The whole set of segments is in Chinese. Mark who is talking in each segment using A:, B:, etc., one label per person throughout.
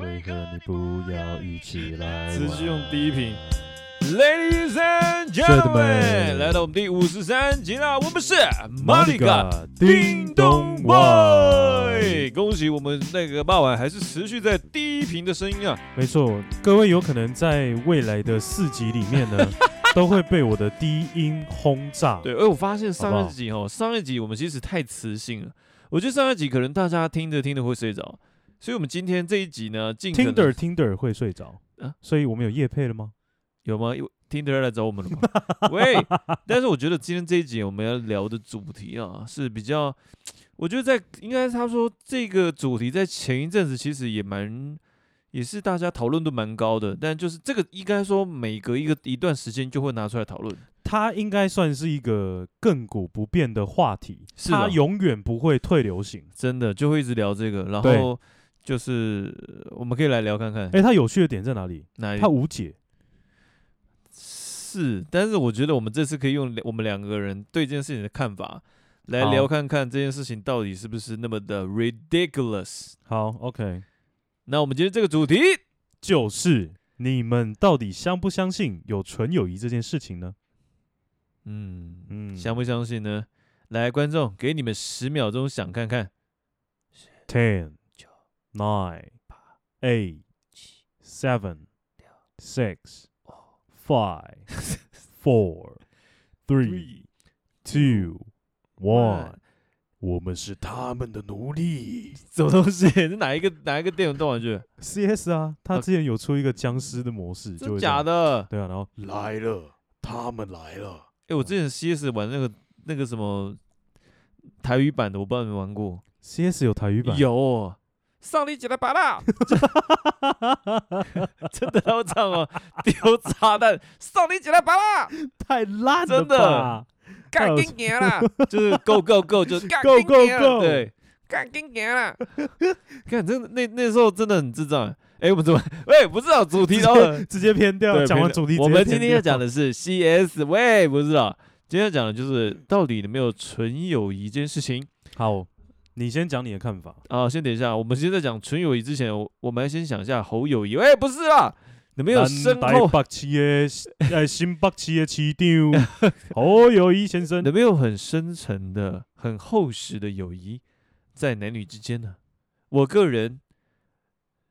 A: 为何你不要一起来？
B: 持续用低频，Ladies and gentlemen，来到我们第五十三集啦。我们是马里嘎叮咚外，恭喜我们那个傍晚还是持续在低频的声音啊。
A: 没错，各位有可能在未来的四集里面呢，都会被我的低音轰炸。
B: 对，而我发现上一集哦，上一集我们其实太磁性了。我觉得上一集可能大家听着听着会睡着，所以我们今天这一集呢，尽可能
A: 听着听着会睡着啊，所以我们有夜配了吗？
B: 有吗？有听着来找我们了吗？喂，但是我觉得今天这一集我们要聊的主题啊是比较，我觉得在应该他说这个主题在前一阵子其实也蛮，也是大家讨论度蛮高的，但就是这个应该说每隔一个一段时间就会拿出来讨论。
A: 它应该算是一个亘古不变的话题，是它永远不会退流行，
B: 真的就会一直聊这个。然后就是我们可以来聊看看，
A: 哎、欸，它有趣的点在哪里？
B: 哪里？
A: 它无解。
B: 是，但是我觉得我们这次可以用我们两个人对这件事情的看法来聊看看这件事情到底是不是那么的 ridiculous。
A: 好，OK，
B: 那我们今天这个主题
A: 就是你们到底相不相信有纯友谊这件事情呢？
B: 嗯嗯，相不相信呢？来，观众，给你们十秒钟想看看。
A: Ten, nine, eight, seven, six, five, four, three, two, one。我们是他们的奴隶。
B: 什么东西？是哪一个哪一个电影动玩具
A: ？CS 啊，他之前有出一个僵尸的模式，就
B: 假的。
A: 对啊，然后来了，他们来了。
B: 哎、欸，我之前 CS 玩那个那个什么台语版的，我不知道你们玩过。
A: CS 有台语版？
B: 有。上你几来把啦！真的要唱哦，丢炸弹！上你几来把啦！
A: 太烂了，
B: 真的。干紧行啦，就是 Go Go Go，就是 Go Go Go，对，干紧行啦。看，真的那那时候真的很智障。哎、欸，我们怎么？喂，不知道主题，然后
A: 直接偏掉。讲完主题，
B: 我们今天要讲的是 CS。喂，不知道，今天要讲的就是到底有没有纯友谊这件事情。
A: 好，你先讲你的看法
B: 啊。先等一下，我们现在讲纯友谊之前，我们要先想一下侯友谊。哎，不是啦，你没有深厚
A: 北七的？哎，新北市的市长侯友谊先生，
B: 有没有很深沉的、很厚实的友谊在男女之间呢？我个人。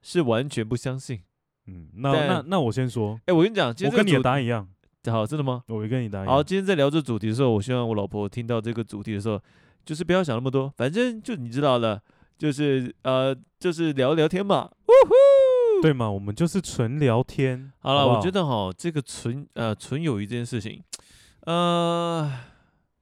B: 是完全不相信，
A: 嗯，那那那我先说，
B: 哎、欸，我跟你讲，
A: 我跟你的答案一样，
B: 好，真的吗？
A: 我跟你答案一样。
B: 好，今天在聊这主题的时候，我希望我老婆听到这个主题的时候，就是不要想那么多，反正就你知道的，就是呃，就是聊聊天嘛，呜呼，
A: 对嘛，我们就是纯聊天。
B: 好了，
A: 好好
B: 我觉得哈，这个纯呃纯友谊这件事情，呃，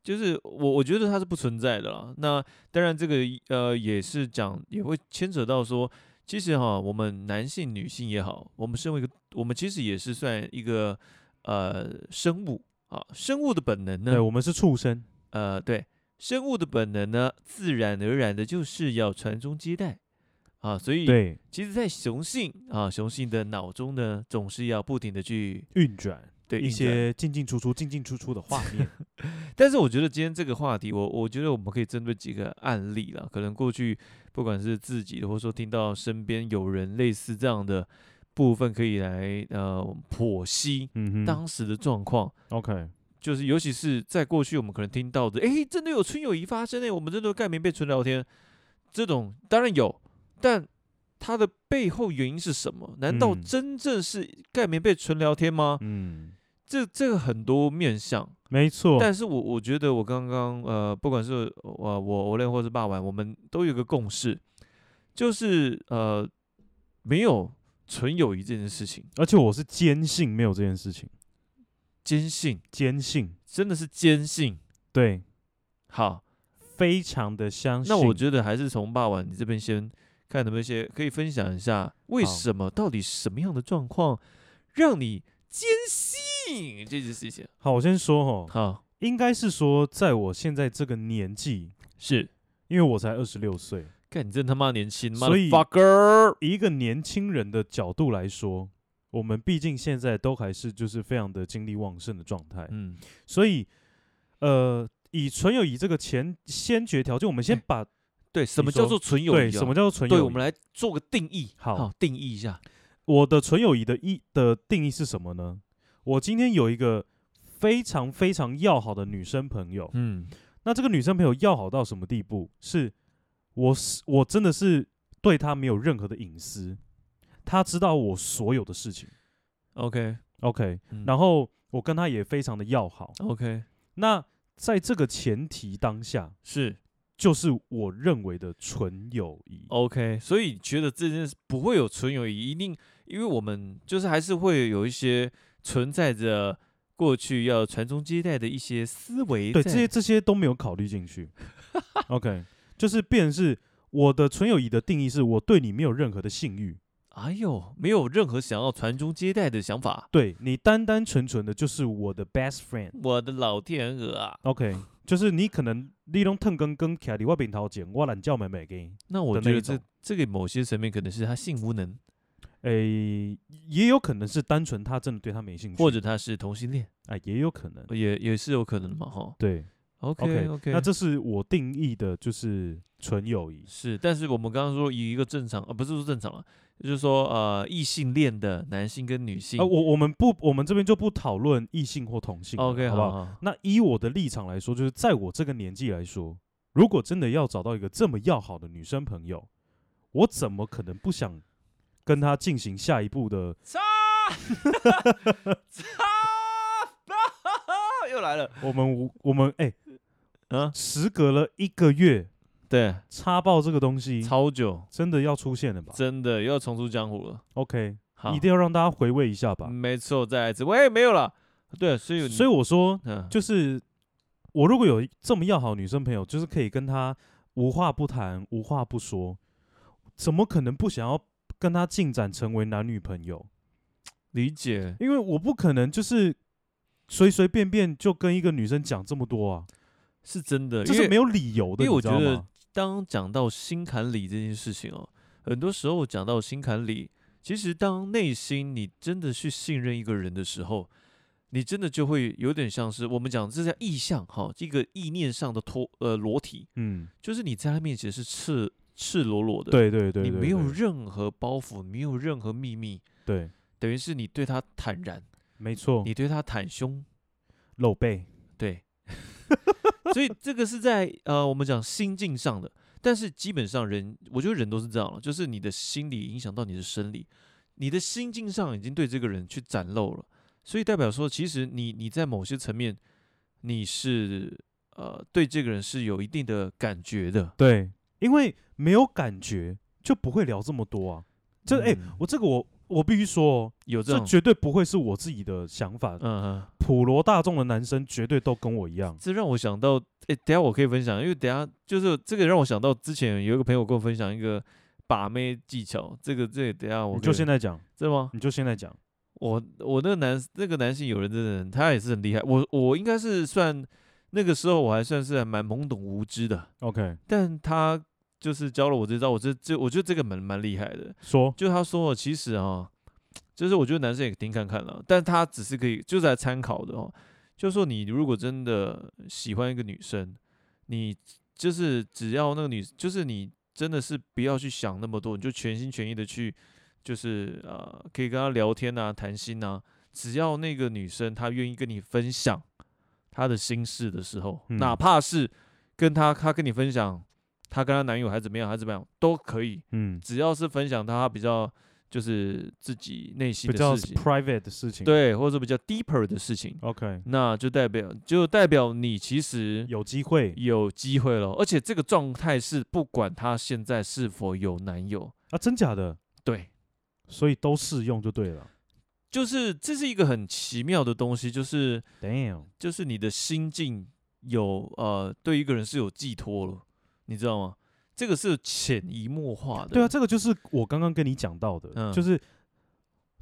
B: 就是我我觉得它是不存在的啦。那当然，这个呃也是讲也会牵扯到说。其实哈，我们男性、女性也好，我们身为一个，我们其实也是算一个呃生物啊。生物的本能呢，
A: 对，我们是畜生。
B: 呃，对，生物的本能呢，自然而然的就是要传宗接代啊。所以，
A: 对，
B: 其实，在雄性啊，雄性的脑中呢，总是要不停的去
A: 运转。
B: 对
A: 一些进进出出、进进出出的画面，
B: 但是我觉得今天这个话题，我我觉得我们可以针对几个案例了。可能过去不管是自己的，或者说听到身边有人类似这样的部分，可以来呃剖析当时的状况。
A: OK，
B: 就是尤其是在过去我们可能听到的，哎，真的有纯友谊发生哎，我们真的盖棉被纯聊天，这种当然有，但它的背后原因是什么？难道真正是盖棉被纯聊天吗？嗯。这这个很多面向，
A: 没错。
B: 但是我我觉得我刚刚呃，不管是呃我我练或是霸玩，我们都有一个共识，就是呃没有纯友谊这件事情。
A: 而且我是坚信没有这件事情，
B: 坚信
A: 坚信
B: 真的是坚信。
A: 对，
B: 好，
A: 非常的相信。
B: 那我觉得还是从霸王你这边先看有没有一些可以分享一下，为什么到底什么样的状况让你坚信这件事情。
A: 好，我先说哈。
B: 好，
A: 应该是说，在我现在这个年纪，
B: 是
A: 因为我才二十六岁。
B: 看你真他妈年轻，
A: 所以
B: Fucker
A: 以一个年轻人的角度来说，我们毕竟现在都还是就是非常的精力旺盛的状态。嗯，所以呃，以纯友谊这个前先决条件，我们先把。欸
B: 对，什
A: 么
B: 叫做纯友谊、啊？
A: 对，什么叫做纯友谊？
B: 对，我们来做个定义。
A: 好
B: 定义一下。
A: 我的纯友谊的意的定义是什么呢？我今天有一个非常非常要好的女生朋友，
B: 嗯，
A: 那这个女生朋友要好到什么地步？是我是我真的是对她没有任何的隐私，她知道我所有的事情。
B: OK
A: OK，、
B: 嗯
A: 然后我跟他也非常的要好。
B: OK，
A: 那在这个前提当下，
B: 是
A: 就是我认为的纯友谊。
B: OK，所以觉得这件事不会有纯友谊，一定因为我们就是还是会有一些存在着过去要传宗接代的一些思维。
A: 对，这些这些都没有考虑进去。OK，就是变成是我的纯友谊的定义是我对你没有任何的性欲，
B: 哎呦，没有任何想要传宗接代的想法。
A: 对你单单纯纯的就是我的 best friend。
B: 我的老天鹅啊
A: ！OK，就是你可能你拢腾根跟徛伫我边头前，我懒叫妹妹给。
B: 那我觉得
A: 这
B: 这个某些层面可能是他性无能，
A: 诶，也有可能是单纯他真的对他没兴趣，
B: 或者他是同性恋，
A: 啊，也有可能。
B: 也也是有可能的嘛，哈。
A: 对
B: OK，OK
A: OK，那这是我定义的，就是纯友谊。
B: 是，但是我们刚刚说以一个正常，呃，不是说正常了，就是说呃，异性恋的男性跟女性。
A: 啊，我我们不，我们这边就不讨论异性或同性
B: OK，
A: 好不好？
B: 好好，
A: 那以我的立场来说，就是在我这个年纪来说，如果真的要找到一个这么要好的女生朋友，我怎么可能不想跟她进行下一步的？
B: 又来了，
A: 我们无我们哎，
B: 啊，
A: 时隔了一个月，
B: 对，
A: 插爆这个东西，
B: 超久，
A: 真的要出现了吧
B: 真的又要重出江湖了。
A: ？OK，
B: 好，
A: 一定要让大家回味一下吧。
B: 没错，再来一次，喂，没有了。对，所以
A: 所以我说，
B: 嗯，
A: 就是我如果有这么要好的女生朋友，就是可以跟她无话不谈、无话不说，怎么可能不想要跟她进展成为男女朋友？
B: 理解，
A: 因为我不可能就是随随便便就跟一个女生讲这么多啊，
B: 是真的，因
A: 是没有理由的。
B: 因为我觉得当讲到心坎里这件事情哦，很多时候讲到心坎里，其实当内心你真的去信任一个人的时候，你真的就会有点像是我们讲这叫意象哈，这个意念上的脱呃裸体，
A: 嗯，
B: 就是你在他面前是赤赤裸裸的，
A: 对对对对，
B: 你没有任何包袱，没有任何秘密，
A: 对，
B: 等于是你对他坦然，
A: 没错，
B: 你对他袒胸，
A: 露背，
B: 对，所以这个是在呃我们讲心境上的，但是基本上人，我觉得人都是这样了，就是你的心理影响到你的生理，你的心境上已经对这个人去展露了，所以代表说，其实你你在某些层面，你是呃对这个人是有一定的感觉的，
A: 对，因为没有感觉就不会聊这么多啊。这哎、
B: 嗯
A: 我这个我我必须说
B: 有这种，
A: 绝对不会是我自己的想法。
B: 嗯嗯。
A: 普罗大众的男生绝对都跟我一样。
B: 这让我想到，哎，等下我可以分享，因为等下就是这个让我想到之前有一个朋友跟我分享一个把妹技巧，这个这个等下我
A: 你就现
B: 在
A: 在讲，
B: 真的吗？
A: 你就现在讲。
B: 我我那个男那个男性友人真的人，他也是很厉害，我我应该是算那个时候我还算是还蛮懵懂无知的
A: ，OK，
B: 但他就是教了我这招，我这这我觉得这个蛮蛮厉害的，
A: 说
B: 就他说其实啊，就是我觉得男生也听看看了，但他只是可以就是来参考的哦。就说你如果真的喜欢一个女生，你就是只要那个女，就是你真的是不要去想那么多，你就全心全意的去，就是呃，可以跟她聊天啊，谈心啊。只要那个女生她愿意跟你分享她的心事的时候，
A: 嗯
B: 哪怕是跟她她跟你分享她跟她男友还怎么样还怎么样都可以，
A: 嗯，
B: 只要是分享她比较就是自己内心
A: 比较
B: 的事情
A: ，private 的事情。
B: 对，或者比较 deeper 的事情。
A: ，OK，
B: 那就代表就代表你其实
A: 有机会
B: 有机会了，而且这个状态是不管她现在是否有男友，
A: 啊，真假的，
B: 对，
A: 所以都适用就对了。
B: 就是这是一个很奇妙的东西，就是
A: Damn，
B: 就是你的心境有呃对一个人是有寄托了，你知道吗？这个是潜移默化的，
A: 对啊，这个就是我刚刚跟你讲到的，
B: 嗯
A: 就是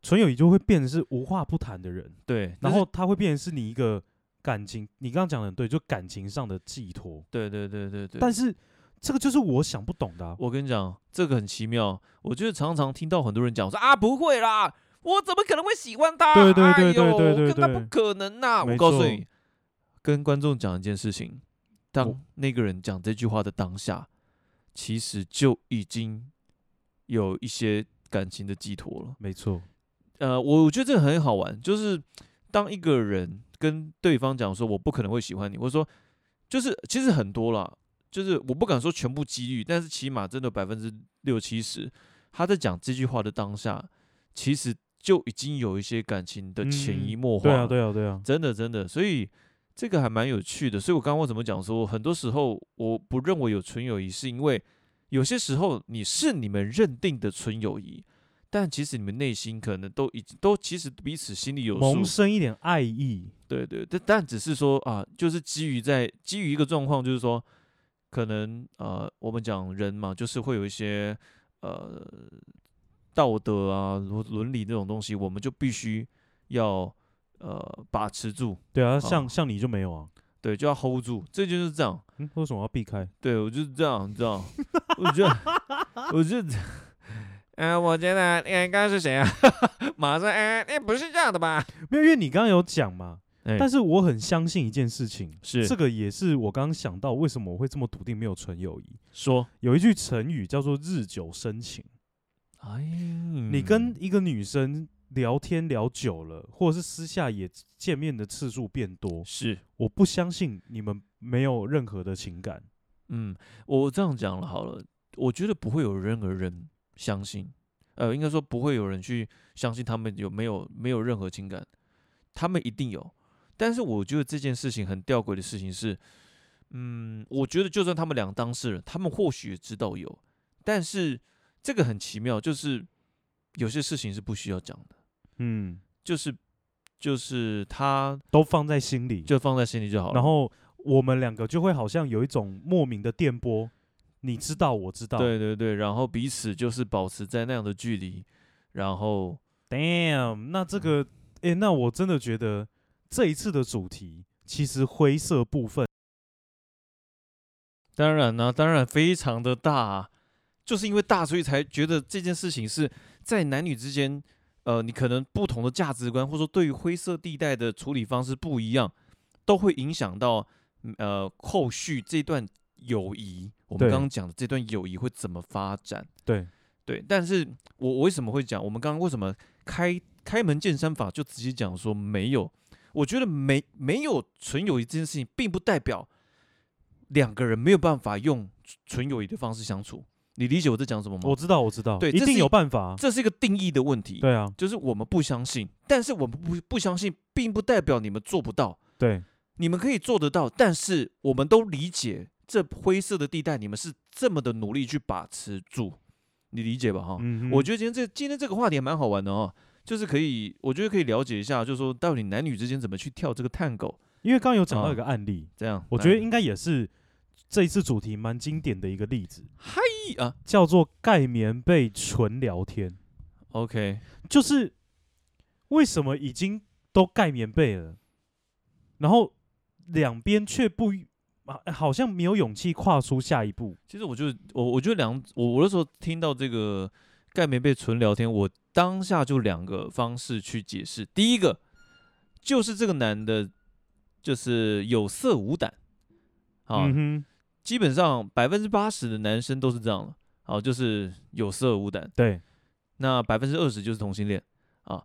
A: 纯友谊就会变成是无话不谈的人，
B: 对，
A: 然后他会变成是你一个感情，你刚刚讲的很对，就感情上的寄托。
B: 对对对对对，
A: 但是这个就是我想不懂的啊、
B: 我跟你讲，这个很奇妙。我觉得常常听到很多人讲说啊，不会啦，我怎么可能会喜欢他？
A: 对
B: 对对
A: 对对对
B: 跟他
A: 对
B: 不可能呐、
A: 没
B: 我告
A: 诉
B: 你，跟观众讲一件事情，
A: 当
B: 那个人讲这句话的当下，其实就已经有一些感情的寄托了。
A: 没错，
B: 呃，我我觉得这个很好玩，就是当一个人跟对方讲说“我不可能会喜欢你”，或者说就是其实很多啦，就是我不敢说全部几率，但是起码真的百分之六七十，他在讲这句话的当下，其实就已经有一些感情的潜移默化。
A: 对啊，对啊，对啊，
B: 真的真的，所以。这个还蛮有趣的，所以我刚刚我怎么讲说，很多时候我不认为有纯友谊，是因为有些时候你是你们认定的纯友谊，但其实你们内心可能都已经都其实彼此心里有
A: 萌生一点爱意，
B: 对对，但但只是说啊，就是基于在基于一个状况，就是说可能呃，我们讲人嘛，就是会有一些呃道德啊、伦理这种东西，我们就必须要。呃，把持住，
A: 对啊，像像你就没有啊，
B: 对，就要 hold 住，这就是这样。
A: 嗯，为什么要避开？
B: 对我就是这样，这样？我觉得，我觉得，呃，我觉得，哎，刚刚是谁啊？马上，哎，哎，不是这样的吧？
A: 没有，因为你刚刚有讲嘛。
B: 欸、
A: 但是我很相信一件事情，
B: 是
A: 这个也是我刚刚想到为什么我会这么笃定没有纯友谊。
B: 说
A: 有一句成语叫做“日久生情”。哎，你跟一个女生。聊天聊久了，或者是私下也见面的次数变多，
B: 是
A: 我不相信你们没有任何的情感。
B: 嗯，我这样讲了好了，我觉得不会有任何人相信，呃，应该说不会有人去相信他们有没有没有任何情感，他们一定有。但是我觉得这件事情很吊诡的事情是，嗯，我觉得就算他们两个当事人，他们或许也知道有，但是这个很奇妙，就是。有些事情是不需要讲的，
A: 嗯，
B: 就是就是他
A: 都放在心里，
B: 就放在心里就好了。
A: 然后我们两个就会好像有一种莫名的电波，你知道，我知道，
B: 对对对，然后彼此就是保持在那样的距离，然后
A: ，damn，那这个，哎、欸，那我真的觉得这一次的主题其实灰色部分，
B: 当然呢、啊，当然非常的大、啊，就是因为大，所以才觉得这件事情是。在男女之间，呃，你可能不同的价值观，或者说对于灰色地带的处理方式不一样，都会影响到呃后续这段友谊。我们刚刚讲的这段友谊会怎么发展？
A: 对
B: 对。但是我我为什么会讲？我们刚刚为什么开开门见山法就直接讲说没有？我觉得没没有纯友谊这件事情，并不代表两个人没有办法用纯友谊的方式相处。你理解我在讲什么吗？
A: 我知道，我知道，
B: 对，
A: 一定有办法。
B: 这是一个定义的问题。
A: 对啊，
B: 就是我们不相信，但是我们不不相信，并不代表你们做不到。
A: 对，
B: 你们可以做得到，但是我们都理解这灰色的地带，你们是这么的努力去把持住，你理解吧？哈，嗯，我觉得今天这今天这个话题还蛮好玩的哦，就是可以，我觉得可以了解一下，就是说到底男女之间怎么去跳这个探狗。
A: 因为刚刚有讲到一个案例，
B: 这样，
A: 我觉得应该也是。这一次主题蛮经典的一个例子，
B: 嗨啊，
A: 叫做盖棉被纯聊天。
B: OK，
A: 就是为什么已经都盖棉被了，然后两边却不啊，好像没有勇气跨出下一步。
B: 其实我就我我觉得两我我那时候听到这个盖棉被纯聊天，我当下就两个方式去解释。第一个就是这个男的，就是有色无胆啊。嗯基本上百分之八十的男生都是这样了，好，就是有色无胆。
A: 对，
B: 那百分之二十就是同性恋啊。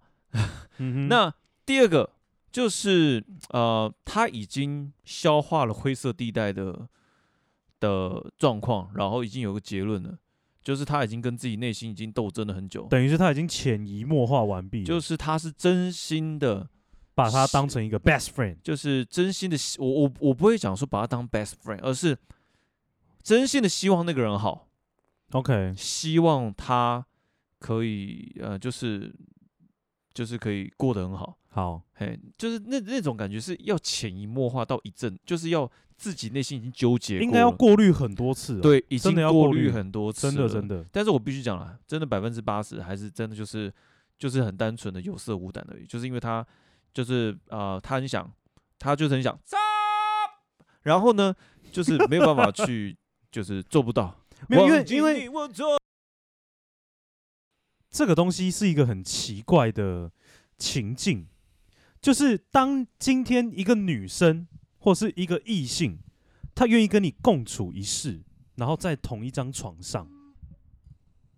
B: 嗯、那第二个就是呃，他已经消化了灰色地带的的状况，然后已经有个结论了，就是他已经跟自己内心已经斗争了很久，
A: 等于是他已经潜移默化完毕，
B: 就是他是真心的
A: 把他当成一个 best friend，
B: 就是真心的，我我我不会讲说把他当 best friend，而是。真心的希望那个人好
A: ，OK，
B: 希望他可以呃，就是就是可以过得很好，
A: 好，
B: 嘿，就是那那种感觉是要潜移默化到一阵，就是要自己内心已经纠结，
A: 应该要过滤很多次，
B: 对，已经要过滤很多次，
A: 真的真的。
B: 但是我必须讲了，真的百分之八十还是真的就是就是很单纯的有色无胆而已，就是因为他就是呃，他很想，他就是很想，然后呢，就是没有办法去。就是做不到，
A: 没有，因为因为这个东西是一个很奇怪的情境，就是当今天一个女生或是一个异性，她愿意跟你共处一室，然后在同一张床上，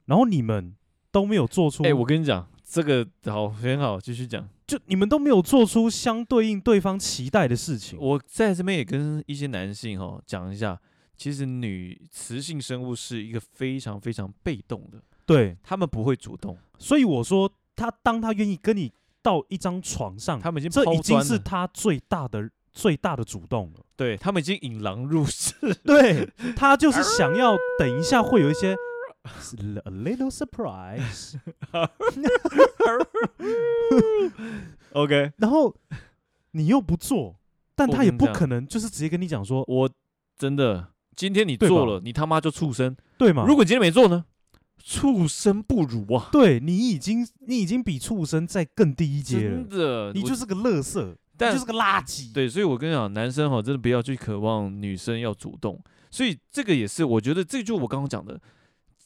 A: 然后你们都没有做出，
B: 哎，我跟你讲，这个好很好，继续讲。
A: 就你们都没有做出相对应对方期待的事情。
B: 我在这边也跟一些男性哈讲一下，其实女雌性生物是一个非常非常被动的，
A: 对，
B: 他们不会主动。
A: 所以我说，他当他愿意跟你到一张床上，
B: 他们已经
A: 这已经是他最大的最大的主动了。
B: 对，他们已经引狼入室，
A: 对，他就是想要等一下会有一些。A little surprise。
B: OK，
A: 然后你又不做，但他也不可能就是直接跟你讲说，
B: 我真的今天你做了，你他妈就畜生，
A: 对吗？
B: 如果今天没做呢？畜生不如啊！
A: 对，你已经你已经比畜生再更低一阶了，
B: 真的，
A: 你就是个垃圾，
B: 但
A: 就是个垃圾。
B: 对，所以我跟你讲，男生哈，真的不要去渴望女生要主动，所以这个也是，我觉得这就我刚刚讲的。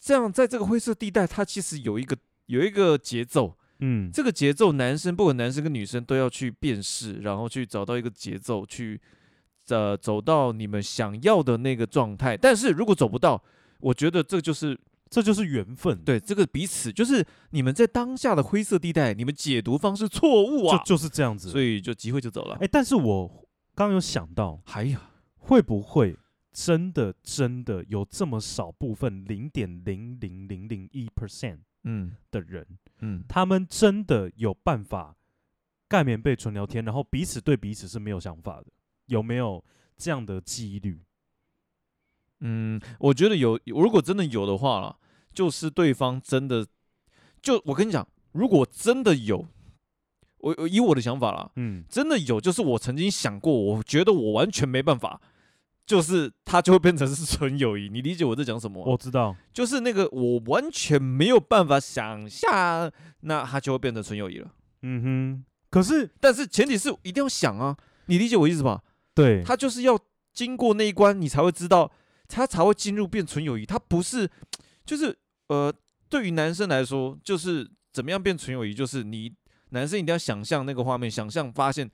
B: 这样，在这个灰色地带，它其实有一个有一个节奏，
A: 嗯，
B: 这个节奏，男生不管男生跟女生都要去辨识，然后去找到一个节奏，去呃走到你们想要的那个状态。但是如果走不到，我觉得这就是
A: 这就是缘分，
B: 对，这个彼此就是你们在当下的灰色地带，你们解读方式错误啊，
A: 就就是这样子，
B: 所以就机会就走了。
A: 哎，但是我刚刚有想到，
B: 哎呀，
A: 会不会？真的真的有这么少部分零点零零零零一 percent 嗯的人，嗯，他们真的有办法盖棉被纯聊天，然后彼此对彼此是没有想法的，有没有这样的几率？
B: 嗯，我觉得有，如果真的有的话啦，就是对方真的，就我跟你讲，如果真的有，我以我的想法啦，嗯，真的有，就是我曾经想过，我觉得我完全没办法。就是他就会变成是纯友谊，你理解我在讲什么？
A: 我知道，
B: 就是那个我完全没有办法想象，那他就会变成纯友谊了。
A: 嗯哼，可是，
B: 但是前提是一定要想啊，你理解我意思吧？
A: 对，
B: 他就是要经过那一关，你才会知道，他才会进入变纯友谊。他不是，就是呃，对于男生来说，就是怎么样变纯友谊，就是你男生一定要想象那个画面，想象发现，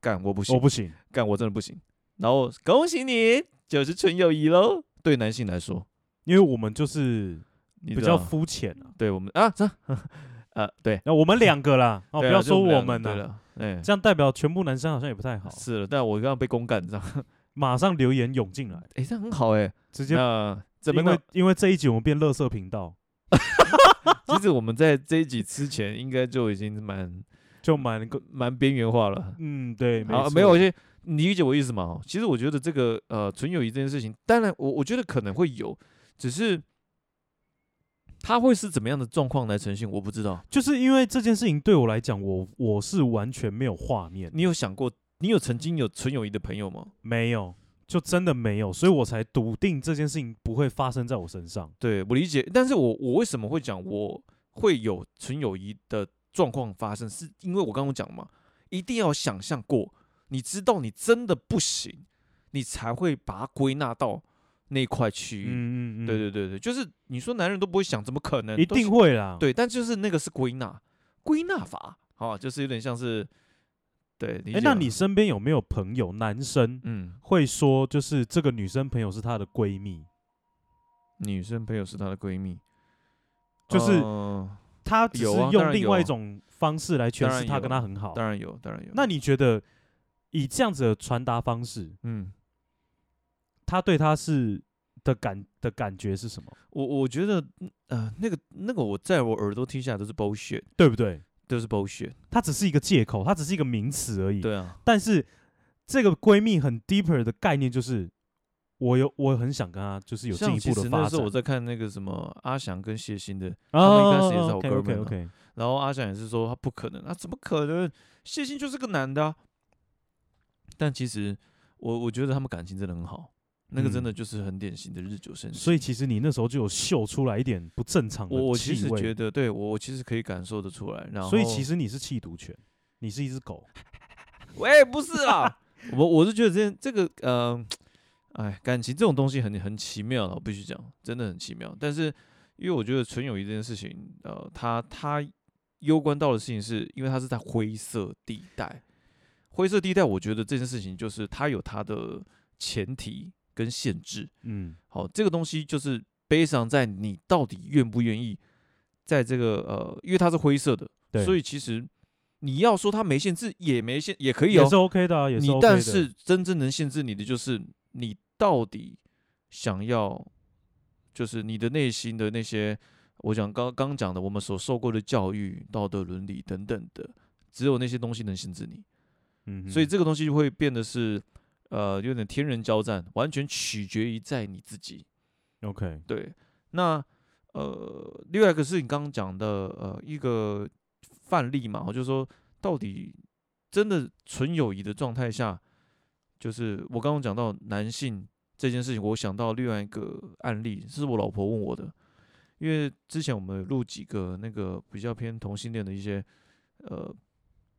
B: 干我不行，
A: 我不行，
B: 干我真的不行。然后恭喜你，就是纯友谊喽。对男性来说，
A: 因为我们就是比较肤浅啊。
B: 对我们啊，这 呃，对，
A: 那我们两个啦，哦，不要说我们
B: 了，哎，
A: 这样代表全部男生好像也不太好。
B: 是了，但我刚刚被公干，这样
A: 马上留言涌进来，
B: 哎，这样很好哎，
A: 直接那怎么，因为因为这一集我们变乐色频道。
B: 其实我们在这一集之前应该就已经蛮
A: 就蛮
B: 蛮边缘化了。
A: 嗯，对，
B: 好，没有一些。你理解我意思吗？其实我觉得这个呃纯友谊这件事情，当然我我觉得可能会有，只是他会是怎么样的状况来呈现，我不知道。
A: 就是因为这件事情对我来讲，我我是完全没有画面。
B: 你有想过，你有曾经有纯友谊的朋友吗？
A: 没有，就真的没有，所以我才笃定这件事情不会发生在我身上。
B: 对，我理解，但是我我为什么会讲我会有纯友谊的状况发生，是因为我刚刚讲嘛，一定要想象过。你知道你真的不行，你才会把它归纳到那块区域。嗯嗯嗯，对对对对，就是你说男人都不会想，怎么可能？
A: 一定会啦。
B: 对，但就是那个是归纳，归纳法，好，就是有点像是，对。哎、
A: 欸，那你身边有没有朋友，男生，嗯，会说就是这个女生朋友是她的闺蜜，
B: 女生朋友是她的闺蜜，
A: 就是她只是用另外一种方式来诠释她跟她很好。
B: 当然有，当然有。
A: 那你觉得？以这样子的传达方式，嗯，他对他是的感的感觉是什么？
B: 我我觉得，呃，那个那个，我在我耳朵听下来都是 bullshit，
A: 对不对？
B: 都是 bullshit，
A: 它只是一个借口，它只是一个名词而已。
B: 对啊，
A: 但是这个闺蜜很 deeper 的概念就是，我有我很想跟他就是有进一步的发展。
B: 那时候我在看那个什么阿翔跟谢欣的，他们应该是也是好哥
A: 们。
B: 然后阿翔也是说他不可能，啊，怎么可能？谢欣就是个男的啊。但其实我我觉得他们感情真的很好，嗯、那个真的就是很典型的日久生情。
A: 所以其实你那时候就有嗅出来一点不正常的气味。
B: 我其实觉得，对我我其实可以感受得出来。然后，
A: 所以其实你是弃毒犬，你是一只狗。
B: 喂，不是啊，我我是觉得这这个呃，哎，感情这种东西很很奇妙的，我必须讲，真的很奇妙。但是因为我觉得纯友谊这件事情，呃，它它攸关到的事情是因为它是在灰色地带。灰色地带，我觉得这件事情就是它有它的前提，跟限制。
A: 嗯，
B: 好，这个东西就是悲伤在你到底愿不愿意，在这个呃，因为它是灰色的，
A: 对，
B: 所以其实你要说它没限制也没限，也可以哦，
A: 也是 OK 的啊，也是 OK
B: 的。你但是真正能限制你的就是你到底想要，就是你的内心的那些，我想刚刚讲的，我们所受过的教育、道德伦理等等的，只有那些东西能限制你。
A: 嗯，
B: 所以这个东西就会变得是，呃，有点天人交战，完全取决于在你自己。
A: OK，
B: 对。那呃，另外一个是你刚刚讲的，呃，一个范例嘛，就是说，到底真的纯友谊的状态下，就是我刚刚讲到男性这件事情，我想到另外一个案例，是我老婆问我的，因为之前我们录几个那个比较偏同性恋的一些，呃。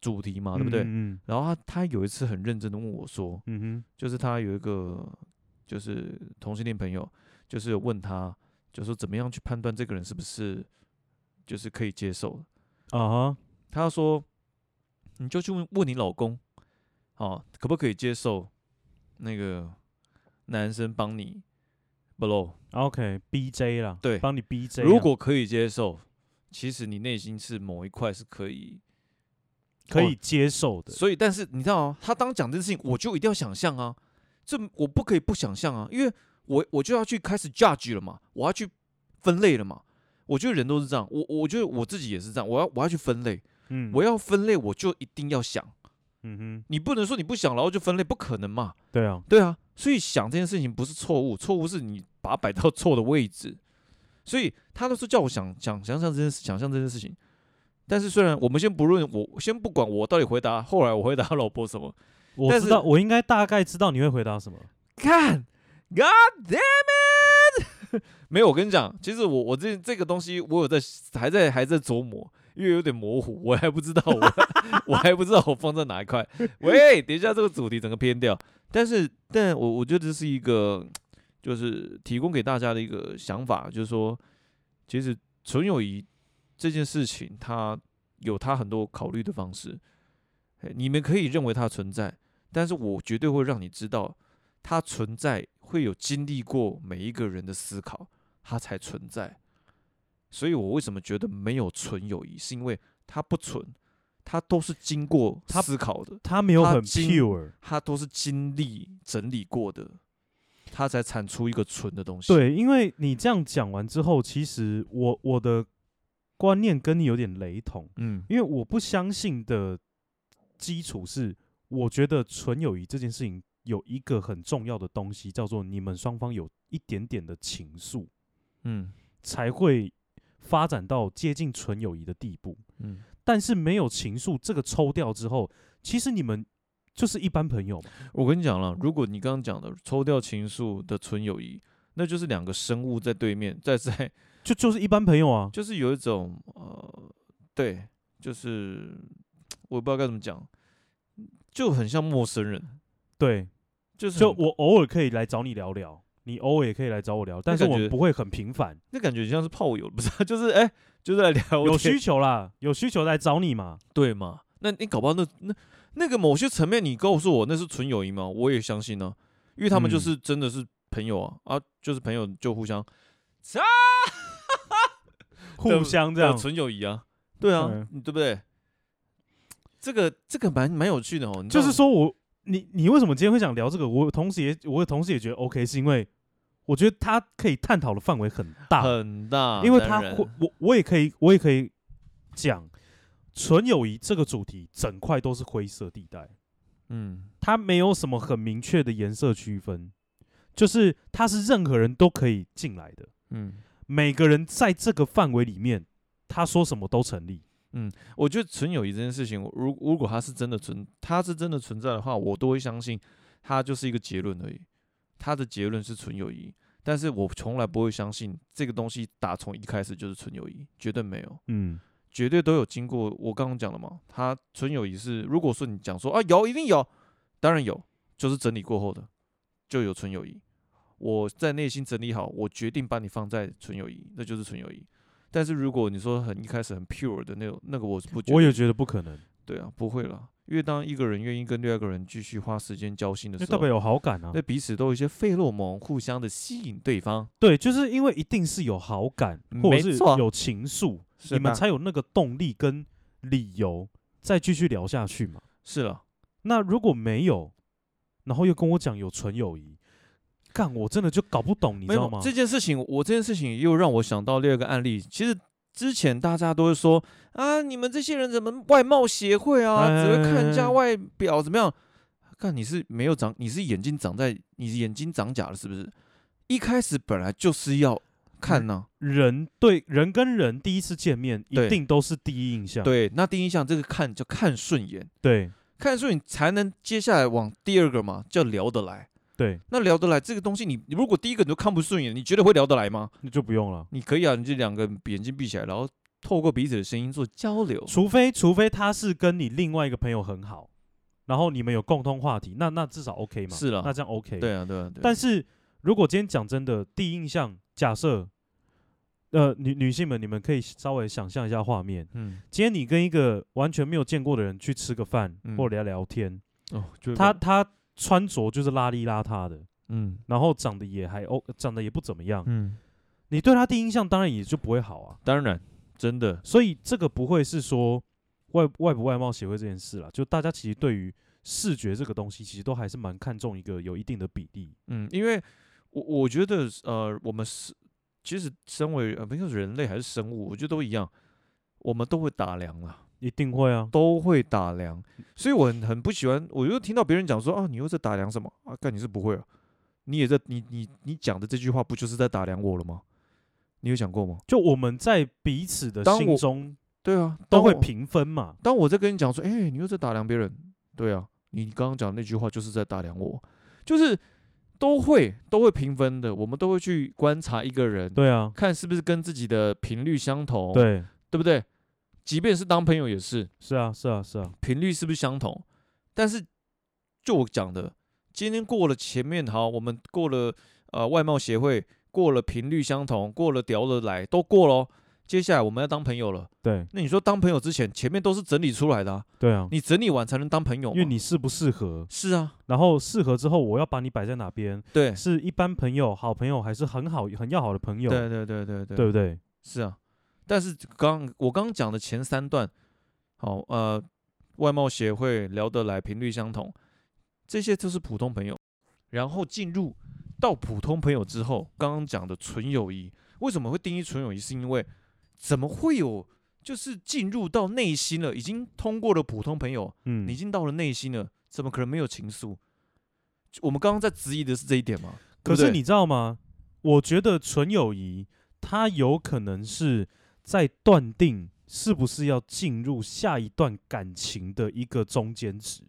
B: 主题嘛，对不对？
A: 嗯，嗯，
B: 然后他他有一次很认真的问我说，
A: 嗯哼，就是
B: 他有一个就是同性恋朋友，就是问他，就说怎么样去判断这个人是不是就是可以接受
A: 啊哈，
B: 他说，你就去问问你老公，哦，可不可以接受那个男生帮你
A: blow？OK，BJ 啦，
B: 对，
A: 帮你 BJ。
B: 如果可以接受，其实你内心是某一块是可以。
A: 可以接受的，
B: 所以，但是你知道啊，他当讲这件事情，我就一定要想象啊，这我不可以不想象啊，因为我我就要去开始 judge 了嘛，我要去分类了嘛。我觉得人都是这样，我我觉得我自己也是这样，我要我要去分类，
A: 嗯，
B: 我要分类，我就一定要想，
A: 嗯哼，
B: 你不能说你不想然后就分类，不可能嘛。
A: 对啊，
B: 对啊，所以想这件事情不是错误，错误是你把它摆到错的位置，所以他都是叫我想想想象这件事，想象这件事情。但是虽然我们先不论，我先不管我到底回答，后来我回答老婆什么，
A: 我知道，我应该大概知道你会回答什么。
B: 看，God damn it！没有，我跟你讲，其实我我这这个东西我有在还在还在琢磨，因为有点模糊，我还不知道我 我还不知道我放在哪一块。喂，等一下这个主题整个偏掉，但是但我我觉得这是一个就是提供给大家的一个想法，就是说其实纯友谊。这件事情，它有它很多考虑的方式，你们可以认为它存在，但是我绝对会让你知道，它存在会有经历过每一个人的思考，它才存在。所以我为什么觉得没有纯友谊，是因为它不纯，它都是经过思考的，
A: 它没有很 pure，
B: 它都是经历整理过的，它才产出一个纯的东西。
A: 对，因为你这样讲完之后，其实我我的。观念跟你有点雷同，
B: 嗯，
A: 因为我不相信的基础是，我觉得纯友谊这件事情有一个很重要的东西，叫做你们双方有一点点的情愫，
B: 嗯，
A: 才会发展到接近纯友谊的地步，
B: 嗯，
A: 但是没有情愫，这个抽掉之后，其实你们就是一般朋友嘛。
B: 我跟你讲了，如果你刚刚讲的抽掉情愫的纯友谊，那就是两个生物在对面，在在。
A: 就就是一般朋友啊，
B: 就是有一种呃，对，就是我也不知道该怎么讲，就很像陌生人，
A: 对，
B: 就是
A: 就我偶尔可以来找你聊聊，你偶尔也可以来找我聊，但是我们不会很频繁，
B: 那感觉像是炮友，不是？就是哎、欸，就是来聊，
A: 有需求啦，有需求来找你嘛，
B: 对嘛？那你搞不好那那那个某些层面，你告诉我那是纯友谊吗？我也相信呢、啊，因为他们就是真的是朋友啊，嗯、啊，就是朋友就互相。
A: 互相这样
B: 纯友谊啊，对啊，对，对不对？这个这个蛮蛮有趣的哦。
A: 就是说我你你为什么今天会想聊这个？我同时也我同时也觉得 OK，是因为我觉得他可以探讨的范围很大
B: 很大，
A: 因为他会我我也可以我也可以讲纯友谊这个主题，整块都是灰色地带。
B: 嗯，
A: 它没有什么很明确的颜色区分，就是它是任何人都可以进来的。
B: 嗯。
A: 每个人在这个范围里面，他说什么都成立。
B: 嗯，我觉得纯友谊这件事情，如如果它是真的存，它是真的存在的话，我都会相信它就是一个结论而已。它的结论是纯友谊，但是我从来不会相信这个东西打从一开始就是纯友谊，绝对没有。
A: 嗯，
B: 绝对都有经过。我刚刚讲了嘛，它纯友谊是，如果说你讲说啊有，一定有，当然有，就是整理过后的就有纯友谊。我在内心整理好，我决定把你放在纯友谊，那就是纯友谊。但是如果你说很一开始很 pure 的那种，那个我是不觉得，
A: 我也觉得不可能。
B: 对啊，不会了。因为当一个人愿意跟另外一个人继续花时间交心的时候，
A: 代表有好感啊。
B: 那彼此都有一些费洛蒙，互相的吸引对方。
A: 对，就是因为一定是有好感，或者是有情愫，你们才有那个动力跟理由再继续聊下去嘛。
B: 是了，
A: 那如果没有，然后又跟我讲有纯友谊，干我真的就搞不懂，你知道吗？
B: 这件事情，我这件事情又让我想到另一个案例，其实。之前大家都会说啊，你们这些人怎么外貌协会啊，只会看人家外表怎么样？看你是没有长，你是眼睛长在，你是眼睛长假了是不是？一开始本来就是要看呢、啊，
A: 人对人跟人第一次见面一定都是第一印象，
B: 对，那第一印象这个看就看顺眼，
A: 对，
B: 看顺眼才能接下来往第二个嘛，叫聊得来。
A: 对，
B: 那聊得来这个东西你，你如果第一个你都看不顺眼，你觉得会聊得来吗？
A: 那就不用了。
B: 你可以啊，你这两个眼睛闭起来，然后透过彼此的声音做交流。
A: 除非，除非他是跟你另外一个朋友很好，然后你们有共通话题，那那至少 OK 嘛。
B: 是了，
A: 那这样 OK。
B: 对啊，对啊。对啊，
A: 但是如果今天讲真的，第一印象，假设，呃，女女性们，你们可以稍微想象一下画面。嗯。今天你跟一个完全没有见过的人去吃个饭，嗯、或聊聊天。哦。他他穿着就是邋里邋遢的。嗯，然后长得也还哦，长得也不怎么样。嗯，你对他第一印象当然也就不会好啊。
B: 当然，真的。
A: 所以这个不会是说外外不外貌协会这件事啦，就大家其实对于视觉这个东西，其实都还是蛮看重一个有一定的比例。
B: 嗯，因为我我觉得呃，我们是其实身为呃，不论是人类还是生物，我觉得都一样，我们都会打量啦，
A: 一定会啊，
B: 都会打量。所以我很很不喜欢，我又听到别人讲说啊，你又在打量什么啊？干你是不会啊。你也在你你你讲的这句话不就是在打量我了吗？你有想过吗？
A: 就我们在彼此的心中，
B: 对啊，
A: 都会平分嘛。
B: 当我在跟你讲说，哎、欸，你又在打量别人，对啊，你刚刚讲的那句话就是在打量我，就是都会都会评分的。我们都会去观察一个人，
A: 对啊，
B: 看是不是跟自己的频率相同，
A: 对
B: 对不对？即便是当朋友也是，
A: 是啊是啊是啊，
B: 频率是不是相同？但是就我讲的。今天过了前面好，我们过了呃外貌协会，过了频率相同，过了聊得来，都过喽。接下来我们要当朋友了。
A: 对，
B: 那你说当朋友之前，前面都是整理出来的啊。
A: 对啊，
B: 你整理完才能当朋友，
A: 因为你适不适合。
B: 是啊，
A: 然后适合之后，我要把你摆在哪边？
B: 对，
A: 是一般朋友、好朋友，还是很好、很要好的朋友？
B: 对对对对对，
A: 对不对？
B: 是啊，但是刚我刚刚讲的前三段，好呃，外貌协会聊得来，频率相同，这些都是普通朋友。然后进入到普通朋友之后，刚刚讲的纯友谊，为什么会定义纯友谊？是因为怎么会有就是进入到内心了，已经通过了普通朋友，嗯，已经到了内心了，怎么可能没有情愫？我们刚刚在质疑的是这一点吗？
A: 可是你知道吗？我觉得纯友谊它有可能是在断定是不是要进入下一段感情的一个中间值。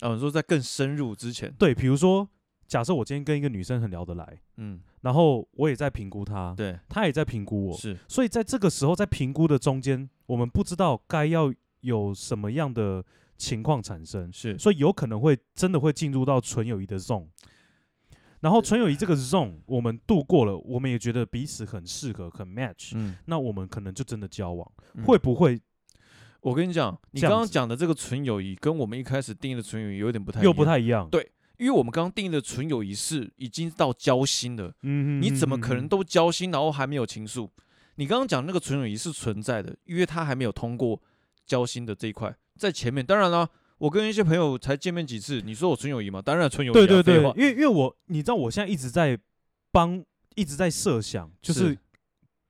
B: 啊，你说在更深入之前，
A: 对，比如说，假设我今天跟一个女生很聊得来，嗯，然后我也在评估她，
B: 对，
A: 她也在评估我，
B: 是，
A: 所以在这个时候，在评估的中间，我们不知道该要有什么样的情况产生，
B: 是，
A: 所以有可能会真的会进入到纯友谊的 zone，然后纯友谊这个 zone 我们度过了，我们也觉得彼此很适合，很 match，嗯，那我们可能就真的交往，嗯、会不会？
B: 我跟你讲，你刚刚讲的这个纯友谊跟我们一开始定义的纯友谊有点不太
A: 又不太一样。
B: 对，因为我们刚刚定义的纯友谊是已经到交心了。嗯哼，你怎么可能都交心，然后还没有情愫？你刚刚讲那个纯友谊是存在的，因为它还没有通过交心的这一块，在前面。当然了，我跟一些朋友才见面几次，你说我纯友谊吗？当然纯友谊。
A: 对对对，因为因为我你知道，我现在一直在帮，一直在设想，就是。是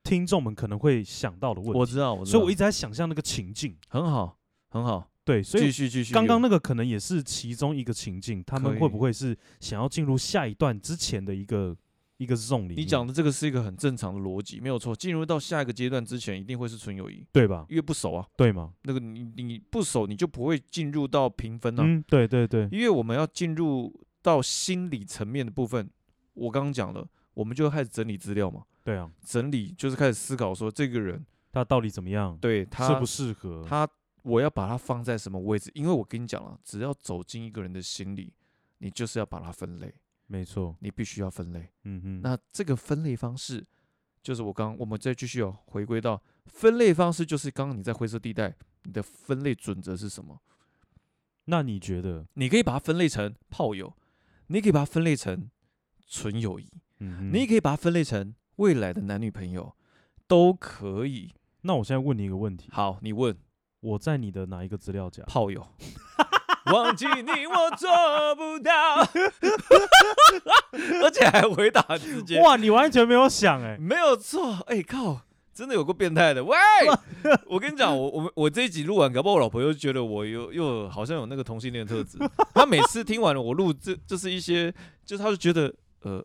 A: 听众们可能会想到的问题，
B: 我知道，我知道，
A: 所以我一直在想象那个情境，
B: 很好，很好，
A: 对，所以
B: 继续继续。
A: 刚刚那个可能也是其中一个情境，他们会不会是想要进入下一段之前的一个一个 zone 里？
B: 你讲的这个是一个很正常的逻辑，没有错。进入到下一个阶段之前，一定会是纯友谊，
A: 对吧？
B: 因为不熟啊，
A: 对吗？
B: 那个你你不熟，你就不会进入到评分啊。
A: 嗯，对对对，
B: 因为我们要进入到心理层面的部分，我刚刚讲了，我们就开始整理资料嘛。
A: 对啊，
B: 整理就是开始思考说这个人
A: 他到底怎么样，
B: 对他
A: 适不适合
B: 他，我要把他放在什么位置？因为我跟你讲了，只要走进一个人的心里，你就是要把它分类，
A: 没错，
B: 你必须要分类。
A: 嗯哼，
B: 那这个分类方式就是我刚我们再继续哦，回归到分类方式，就是刚刚你在灰色地带你的分类准则是什么？
A: 那你觉得？
B: 你可以把它分类成炮友，你可以把它分类成纯友谊，嗯哼，你可以把它分类成未来的男女朋友，都可以。
A: 那我现在问你一个问题。
B: 好，你问。
A: 我在你的哪一个资料夹？
B: 炮友。忘记你我做不到，而且还回答直接。
A: 哇，你完全没有想哎、欸，
B: 没有错哎、欸，靠，真的有个变态的。喂，我跟你讲，我我们我这一集录完，搞不好我老婆又觉得我又又好像有那个同性恋特质。她每次听完了我录这就是一些，就她就觉得呃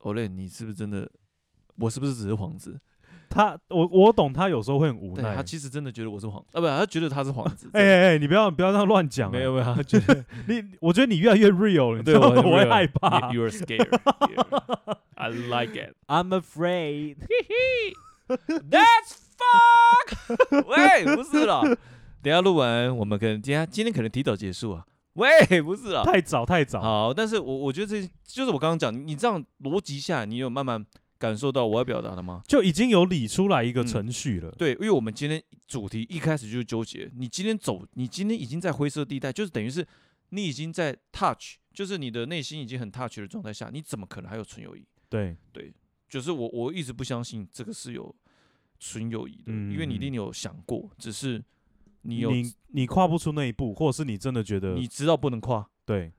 B: ，Olay，你是不是真的？我是不是只是幌子？
A: 他我我懂，他有时候会很无奈。
B: 他其实真的觉得我是皇啊，不，他觉得他是皇子。
A: 哎哎哎，你不要不要这样乱讲。
B: 没有没有，他 觉得你，
A: 我觉得你越来越 real 了。对，我会害怕。
B: You're scared. I like it.
A: I'm afraid.
B: That's fuck. 喂，不是了。等下录完，我们可能今天今天可能提早结束啊。喂，不是啊，
A: 太早太早。
B: 好，但是我我觉得这就是我刚刚讲，你这样逻辑下，你有慢慢。感受到我要表达的吗？
A: 就已经有理出来一个程序了。
B: 嗯。对，因为我们今天主题一开始就是纠结，你今天走，你今天已经在灰色地带，就是等于是你已经在 touch，就是你的内心已经很 touch 的状态下，你怎么可能还有纯友谊？
A: 对
B: 对，就是我我一直不相信这个是有纯友谊的，嗯，因为你一定有想过，只是你有
A: 你你跨不出那一步，或者是你真的觉得
B: 你知道不能跨，
A: 对。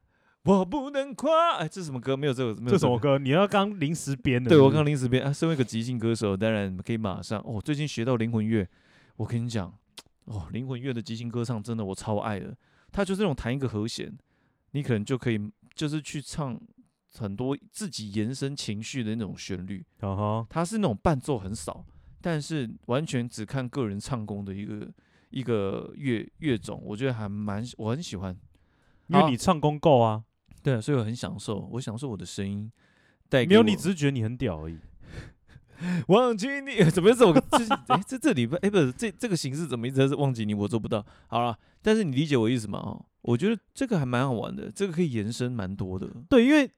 B: 我不能夸，哎，这什么歌？没有这个，没有这
A: 什么歌？你要刚临时编的？
B: 对，我刚临时编啊。身为一个即兴歌手，当然可以马上。哦，最近学到灵魂乐，我跟你讲，哦，灵魂乐的即兴歌唱真的我超爱的。它就是那种弹一个和弦，你可能就可以就是去唱很多自己延伸情绪的那种旋律。
A: Uh huh.
B: 它是那种伴奏很少，但是完全只看个人唱功的一个一个乐乐种，我觉得还蛮我很喜欢，
A: 因为你唱功够啊。
B: 对啊，所以我很享受，我享受我的声音带给。
A: 没有，你只是觉得你很屌而已。
B: 忘记你 怎么这么这哎这这里边哎不是这这个形式怎么一直是忘记你我做不到。好了，但是你理解我意思吗？哦，我觉得这个还蛮好玩的，这个可以延伸蛮多的。
A: 对，因为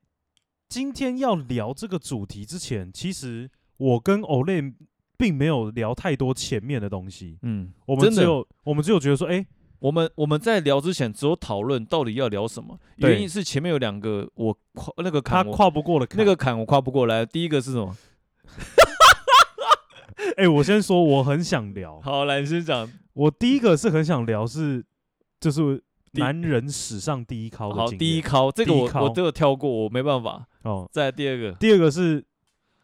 A: 今天要聊这个主题之前，其实我跟 Olay 并没有聊太多前面的东西。
B: 嗯，
A: 我们只有我们只有觉得说，哎。
B: 我们我们在聊之前只有讨论到底要聊什么，原因是前面有两个我跨那个坎，
A: 他跨不过的坎，
B: 那个坎我跨不过来。第一个是什么？
A: 哎、欸，我先说，我很想聊。
B: 好，来你先讲。
A: 我第一个是很想聊是，就是男人史上第一尻的。
B: 好，第一尻这个我我都有跳过，我没办法。哦，再来第二个，
A: 第二个是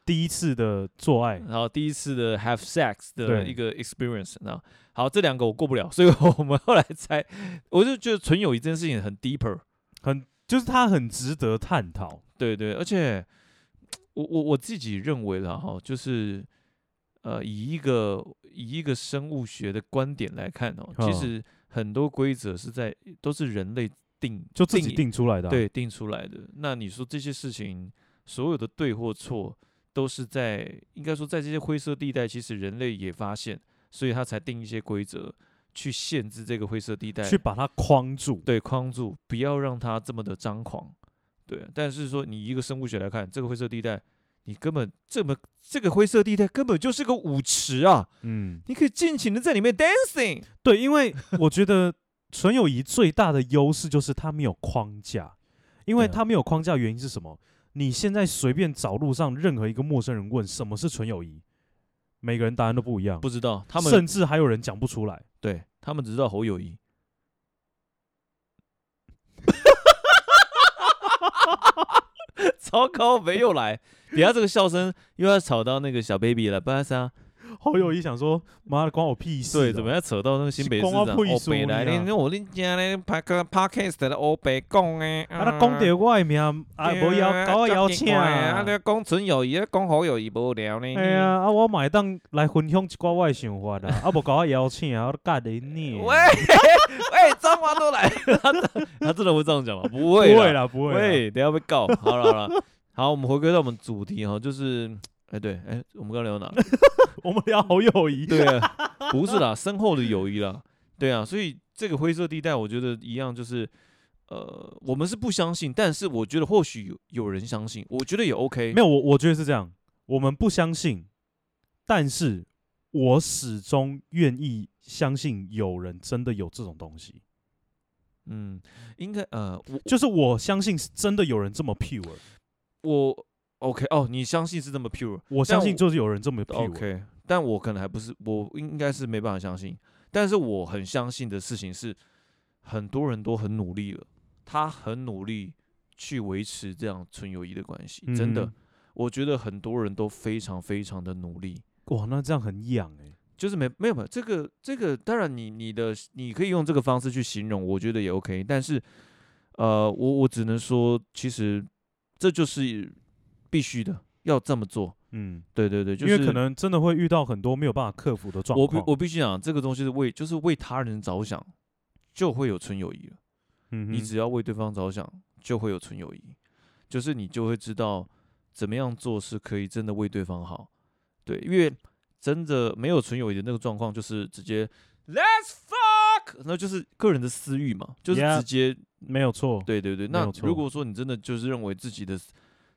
A: 第一次的做爱，
B: 然后第一次的 have sex 的一个 experience，然后。好，这两个我过不了，所以我们后来才，我就觉得纯友谊这件事情很 deeper，
A: 很就是它很值得探讨。
B: 对对，而且我我我自己认为了哈，就是呃，以一个以一个生物学的观点来看哦，其实很多规则是在都是人类定
A: 就自己定出来的，
B: 对，定出来的。那你说这些事情所有的对或错，都是在应该说在这些灰色地带，其实人类也发现。所以他才定一些规则，去限制这个灰色地带，
A: 去把它框住。
B: 对，框住，不要让它这么的张狂。对，但是说你一个生物学来看，这个灰色地带，你根本这么这个灰色地带根本就是个舞池啊。嗯，你可以尽情的在里面 dancing。
A: 对，因为我觉得纯友谊最大的优势就是它没有框架，因为它没有框架，原因是什么？你现在随便找路上任何一个陌生人问什么是纯友谊。每个人答案都不一样，
B: 不知道他们
A: 甚至还有人讲不出来，
B: 对他们只知道侯友谊。糟糕，没有来，等下这个笑声又要吵到那个小 baby 了，不好意思啊。
A: 好友一想说，妈的，关我屁事！
B: 对，怎么要扯到那个新北市长欧北来？你我恁家咧拍个 podcast 的欧北讲诶，
A: 啊，他讲到我的名，啊，无要搞我邀请啊，
B: 你讲纯友谊，讲好友谊无聊呢。
A: 哎呀，啊，我买当来分享一寡我的想法啦，啊，无搞我邀请啊，我都尬得你。喂
B: 喂，脏话都来，他真的会这样讲吗？不会，
A: 不会啦，不会。
B: 喂，等下被告。好了好了，好，我们回归到我们主题哈，就是。哎，对，哎，我们刚聊哪？
A: 我们聊好友谊，
B: 对啊，不是啦，深厚的友谊啦，对啊，所以这个灰色地带，我觉得一样，就是，呃，我们是不相信，但是我觉得或许有有人相信，我觉得也 OK。
A: 没有，我我觉得是这样，我们不相信，但是我始终愿意相信有人真的有这种东西。
B: 嗯，应该呃，我
A: 就是我相信是真的有人这么 pure。
B: 我 OK 哦，你相信是这么 pure？
A: 我相信就是有人这么 pure。
B: OK，但我可能还不是，我应该是没办法相信。但是我很相信的事情是，很多人都很努力了，他很努力去维持这样纯友谊的关系。嗯、真的，我觉得很多人都非常非常的努力。
A: 哇，那这样很痒哎、欸。
B: 就是没没有没有这个这个，当然你你的你可以用这个方式去形容，我觉得也 OK。但是，呃，我我只能说，其实这就是必须的，要这么做。嗯，对对对，就是、
A: 因为可能真的会遇到很多没有办法克服的状况。
B: 我我必须讲，这个东西是为就是为他人着想，就会有纯友谊了。嗯，你只要为对方着想，就会有纯友谊。就是你就会知道怎么样做是可以真的为对方好。对，因为。真的没有纯友谊的那个状况，就是直接 Let's fuck，那就是个人的私欲嘛，就是直接、yeah,
A: 没有错。
B: 对对对，那如果说你真的就是认为自己的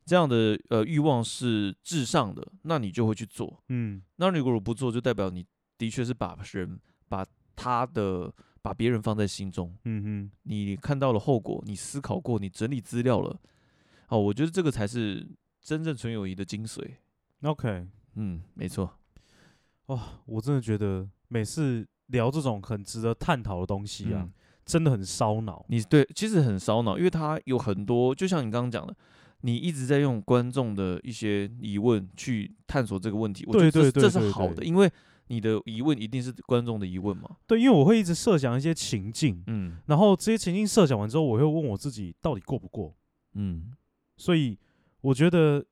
B: 这样的呃欲望是至上的，那你就会去做。嗯，那如果不做，就代表你的确是把人把他的把别人放在心中。嗯哼，你看到了后果，你思考过，你整理资料了。哦，我觉得这个才是真正纯友谊的精髓。
A: OK，
B: 嗯，没错。
A: 哇、哦，我真的觉得每次聊这种很值得探讨的东西啊，嗯、真的很烧脑。
B: 你对，其实很烧脑，因为它有很多，就像你刚刚讲的，你一直在用观众的一些疑问去探索这个问题。我觉得这是好的，因为你的疑问一定是观众的疑问嘛。
A: 对，因为我会一直设想一些情境，嗯，然后这些情境设想完之后，我会问我自己到底过不过，嗯，所以我觉得。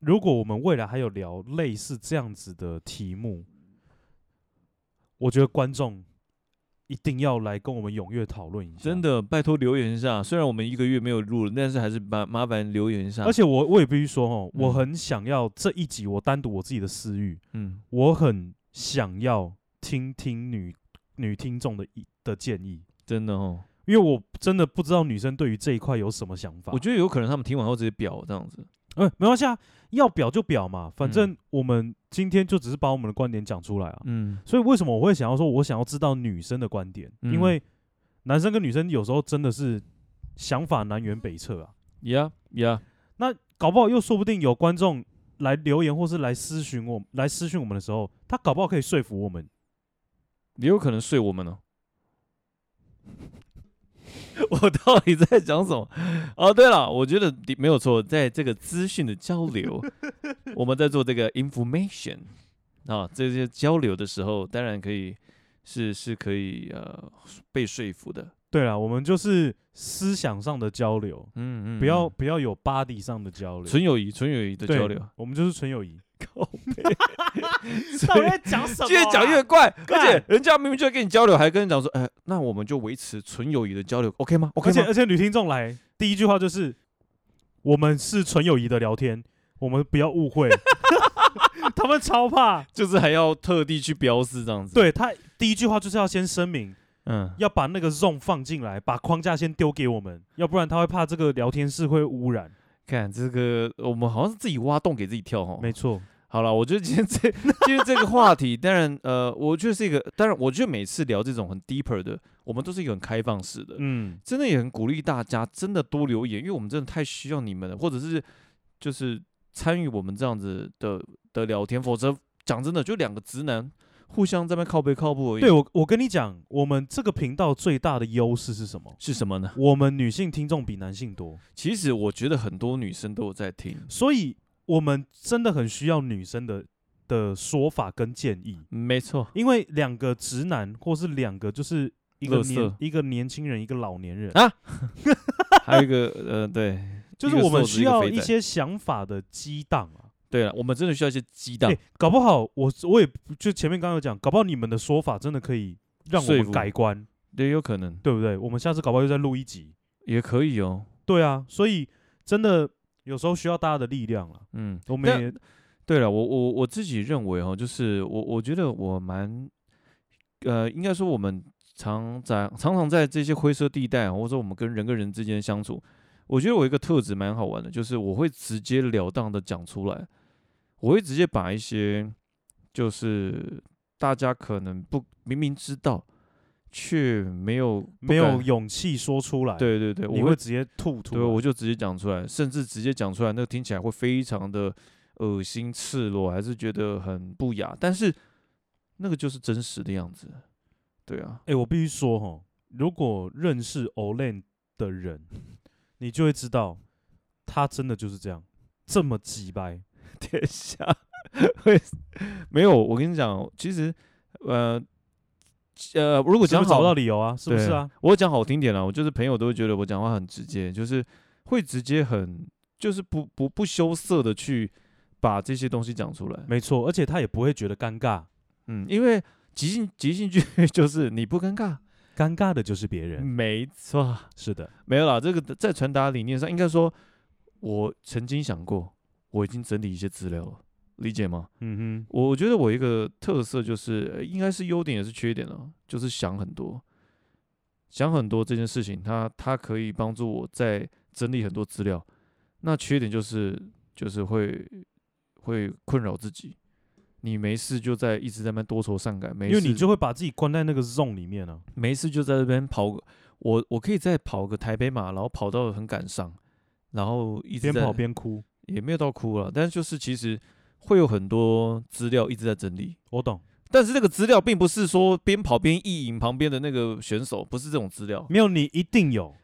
A: 如果我们未来还有聊类似这样子的题目，我觉得观众一定要来跟我们踊跃讨论一下。
B: 真的，拜托留言一下。虽然我们一个月没有录了，但是还是麻麻烦留言一下。
A: 而且我我也必须说哦，我很想要这一集我单独我自己的私欲，嗯，我很想要听听女女听众的的建议。
B: 真的哦，
A: 因为我真的不知道女生对于这一块有什么想法。
B: 我觉得有可能他们听完后直接表这样子。
A: 嗯，没关系啊，要表就表嘛，反正我们今天就只是把我们的观点讲出来啊。嗯，所以为什么我会想要说，我想要知道女生的观点，嗯，因为男生跟女生有时候真的是想法南辕北辙啊。
B: Yeah, yeah。
A: 那搞不好又说不定有观众来留言或是来私询我，来私讯我们的时候，他搞不好可以说服我们，
B: 也有可能睡我们呢。我到底在讲什么？哦，对了，我觉得没有错，在这个资讯的交流，我们在做这个 information 啊，这些交流的时候，当然可以是是可以呃被说服的。
A: 对了，我们就是思想上的交流，嗯嗯，不要不要有 body 上的交流，
B: 纯友谊，纯友谊的交流，
A: 我们就是纯友谊。
B: 靠北，
A: 所以越讲什么、啊？
B: 越讲越怪，而且人家明明就在跟你交流，还跟你讲说，哎、欸，那我们就维持纯友谊的交流，OK 吗？OK 吗？
A: 而且而且女听众来第一句话就是，我们是纯友谊的聊天，我们不要误会。他们超怕，
B: 就是还要特地去标示这样子。
A: 对，他第一句话就是要先声明，嗯，要把那个 zone 放进来，把框架先丢给我们，要不然他会怕这个聊天室会污染。
B: 看这个，我们好像是自己挖洞给自己跳哈。
A: 没错，
B: 好了，我觉得今天这今天这个话题，当然，呃，我觉得是一个，当然，我觉得每次聊这种很 deeper 的，我们都是一个很开放式的，嗯，真的也很鼓励大家真的多留言，因为我们真的太需要你们了，或者是就是参与我们这样子的的聊天，否则讲真的，就两个直男。互相在那靠背靠北而已。
A: 对，我，我跟你讲，我们这个频道最大的优势是什么？
B: 是什么呢？
A: 我们女性听众比男性多。
B: 其实我觉得很多女生都有在听，
A: 所以我们真的很需要女生的的说法跟建议。
B: 没错，
A: 因为两个直男，或是两个就是一个年一个年轻人，一个老年人
B: 啊，还有一个呃，对，
A: 就是我们需要一些想法的激荡啊。
B: 对了，我们真的需要一些激荡。
A: 搞不好我我也就前面刚刚有讲，搞不好你们的说法真的可以让我们改观。
B: 也，有可能，
A: 对不对？我们下次搞不好又再录一集，
B: 也可以哦。
A: 对啊，所以真的有时候需要大家的力量了。嗯，我们也
B: 对了，我我我自己认为哦，就是我我觉得我蛮呃，应该说我们常在常常在这些灰色地带，或者说我们跟人跟人之间相处。我觉得我一个特质蛮好玩的，就是我会直截了当的讲出来，我会直接把一些就是大家可能不明明知道，却没有
A: 没有勇气说出来。
B: 对对对，
A: 我会直接吐吐。
B: 对，我就直接讲出来，甚至直接讲出来，那个听起来会非常的恶心、赤裸，还是觉得很不雅。但是那个就是真实的样子。对啊，
A: 哎、欸，我必须说哈，如果认识 Olen 的人，你就会知道，他真的就是这样，这么机掰。
B: 天下会没有？我跟你讲，其实，呃，呃，如果讲好
A: 找不到理由啊，是不是啊？
B: 我讲好听点啦，我就是朋友都会觉得我讲话很直接，就是会直接很，就是不不不羞涩的去把这些东西讲出来。
A: 没错，而且他也不会觉得尴尬，
B: 嗯，因为。即兴即兴剧 就是你不尴尬，
A: 尴尬的就是别人。
B: 没错，
A: 是的，
B: 没有啦。这个在传达理念上，应该说，我曾经想过，我已经整理一些资料了，理解吗？
A: 嗯哼，
B: 我觉得我一个特色就是，应该是优点也是缺点了，就是想很多，想很多这件事情，它它可以帮助我在整理很多资料。那缺点就是，就是会会困扰自己。你没事就在一直在那边多愁善感，没事，
A: 因为你就会把自己关在那个 zone 里面啊。
B: 没事就在这边跑，我我可以再跑个台北马，然后跑到很感伤，然后一直
A: 边跑边哭，
B: 也没有到哭了，但是就是其实会有很多资料一直在整理。
A: 我懂，
B: 但是这个资料并不是说边跑边意淫旁边的那个选手，不是这种资料。
A: 没有，你一定有，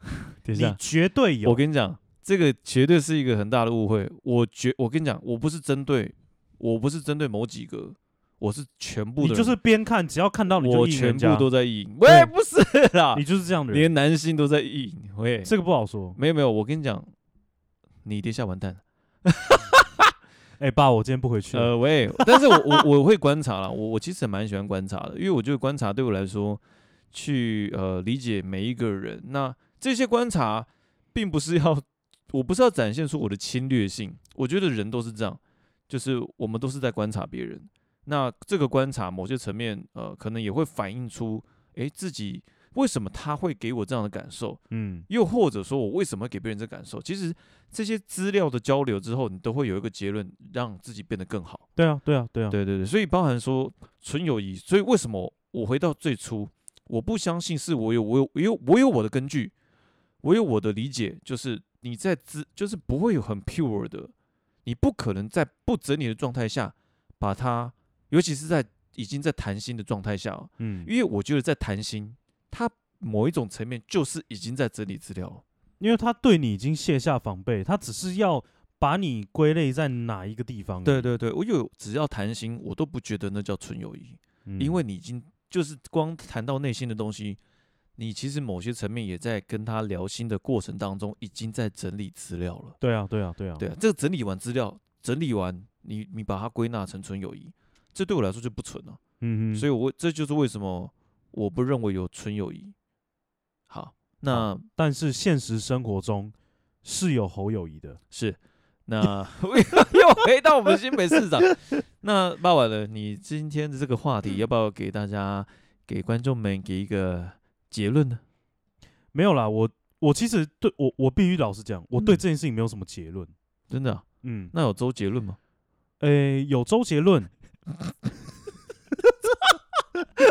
A: 你绝对有。
B: 我跟你讲，这个绝对是一个很大的误会。我绝，我跟你讲，我不是针对。我不是针对某几个，我是全部的。
A: 你就是边看，只要看到你就
B: 我全部都在意淫。喂，不是啦，
A: 你就是这样的人，
B: 连男性都在意淫。喂，
A: 这个不好说。
B: 没有没有，我跟你讲，你爹下完蛋。
A: 哎、欸，爸，我今天不回去了。
B: 呃，喂，但是我我我会观察啦，我我其实蛮喜欢观察的，因为我觉得观察对我来说，去呃理解每一个人。那这些观察，并不是要，我不是要展现出我的侵略性。我觉得人都是这样。就是我们都是在观察别人，那这个观察某些层面，呃，可能也会反映出，诶，自己为什么他会给我这样的感受，
A: 嗯，
B: 又或者说我为什么给别人这感受？其实这些资料的交流之后，你都会有一个结论，让自己变得更好。
A: 对啊，对啊，对啊，
B: 对对对，所以包含说纯友谊，所以为什么我回到最初，我不相信是我有我有我有我有我的根据，我有我的理解，就是你在资就是不会有很 pure 的。你不可能在不整理的状态下把它，尤其是在已经在谈心的状态下，
A: 嗯，
B: 因为我觉得在谈心，它某一种层面就是已经在整理资料了，
A: 因为他对你已经卸下防备，他只是要把你归类在哪一个地方。
B: 对对对，我有只要谈心，我都不觉得那叫纯友谊，
A: 嗯，
B: 因为你已经就是光谈到内心的东西。你其实某些层面也在跟他聊心的过程当中，已经在整理资料了。
A: 对啊，对啊，对啊，
B: 对啊。这个整理完资料，整理完你你把它归纳成纯友谊，这对我来说就不纯了。
A: 嗯嗯。
B: 所以我这就是为什么我不认为有纯友谊。好，那
A: 但是现实生活中是有侯友谊的。
B: 是。那 又回到我们新北市长。那爸爸呢？你今天的这个话题，要不要给大家、给观众们给一个？结论呢？
A: 没有啦，我我其实对我我必须老实讲，我对这件事情没有什么结论，
B: 真的、啊。
A: 嗯，
B: 那有周结论吗？
A: 诶、欸，有周结论，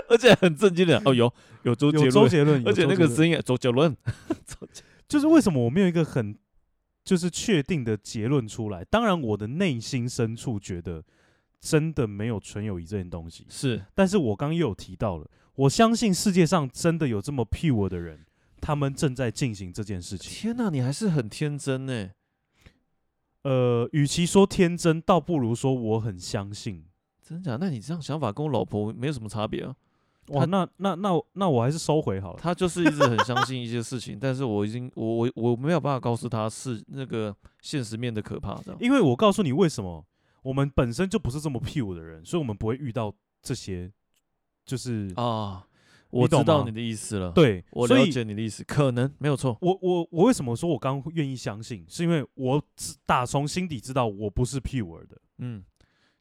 B: 而且很震惊的哦，有有周
A: 结论，
B: 而且那个声音周杰伦，
A: 就是为什么我没有一个很就是确定的结论出来？当然，我的内心深处觉得真的没有纯友谊这件东西
B: 是，
A: 但是我刚刚又有提到了。我相信世界上真的有这么 pure 的人，他们正在进行这件事情。
B: 天哪，你还是很天真呢。
A: 呃，与其说天真，倒不如说我很相信。
B: 真假？那你这样想法跟我老婆没有什么差别啊？
A: 哇，那那那那我还是收回好了。
B: 他就是一直很相信一些事情，但是我已经我我我没有办法告诉他是那个现实面的可怕，的。
A: 因为我告诉你为什么，我们本身就不是这么 pure 的人，所以我们不会遇到这些。就是
B: 啊，我知道你的意思了。
A: 对，
B: 我了解你的意思，可能没有错。
A: 我我我为什么说我刚愿意相信？是因为我打从心底知道我不是 pure 的。
B: 嗯，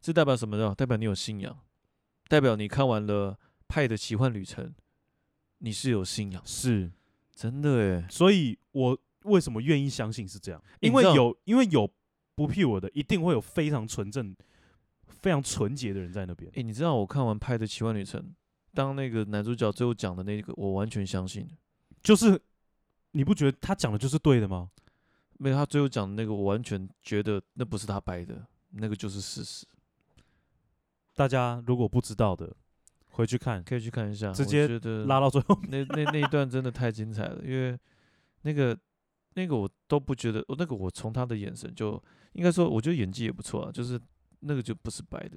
B: 这代表什么呢？代表你有信仰，代表你看完了《派的奇幻旅程》，你是有信仰，
A: 是
B: 真的诶。
A: 所以我为什么愿意相信是这样？因为有因为有不 pure 的，一定会有非常纯正。非常纯洁的人在那边。
B: 哎、欸，你知道我看完《拍的奇幻旅程》，当那个男主角最后讲的那个，我完全相信，
A: 就是你不觉得他讲的就是对的吗？
B: 没有，他最后讲的那个，我完全觉得那不是他掰的，那个就是事实。
A: 大家如果不知道的，回去看，
B: 可以去看一下。
A: 直接拉到最后，
B: 那那那一段真的太精彩了，因为那个那个我都不觉得，那个我从他的眼神就应该说，我觉得演技也不错啊，就是那个就不是白的。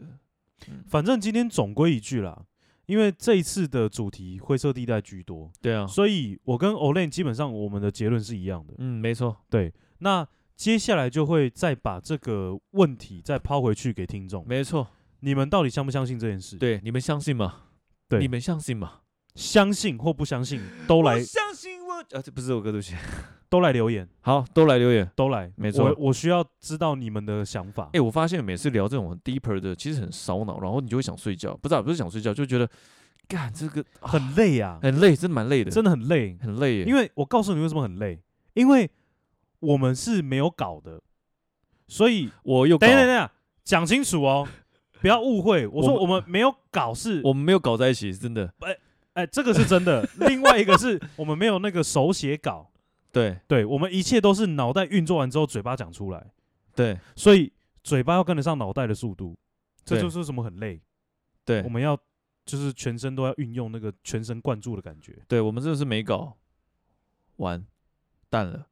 A: 嗯，反正今天总归一句啦，因为这一次的主题灰色地带居多，
B: 对啊，
A: 所以我跟 Olen 基本上我们的结论是一样的。
B: 嗯，没错，
A: 对。那接下来就会再把这个问题再抛回去给听众。
B: 没错。
A: 你们到底相不相信这件事？
B: 对，你们相信吗？对，你们相信吗？
A: 相信或不相信都来。
B: 相信我啊，这不是我歌，对不起。
A: 都来留言，
B: 好，都来留言，
A: 都来，
B: 没错。
A: 我我需要知道你们的想法。
B: 哎、欸，我发现每次聊这种很 deeper 的，其实很烧脑，然后你就会想睡觉，不知道不是想睡觉，就觉得干这个
A: 很累啊，
B: 很累，真的蛮累的，
A: 真的很累，
B: 很累耶。
A: 因为我告诉你为什么很累，因为我们是没有搞的，所以
B: 我又
A: 等一下等一下，讲清楚哦。不要误会，我说我们没有搞是，
B: 我们没有搞在一起，是真的。
A: 哎哎，这个是真的。另外一个是我们没有那个手写稿，
B: 对
A: 对，我们一切都是脑袋运作完之后嘴巴讲出来，
B: 对，
A: 所以嘴巴要跟得上脑袋的速度，这就是什么很累。
B: 对，
A: 我们要就是全身都要运用那个全神贯注的感觉。
B: 对，我们真的是没搞完蛋了。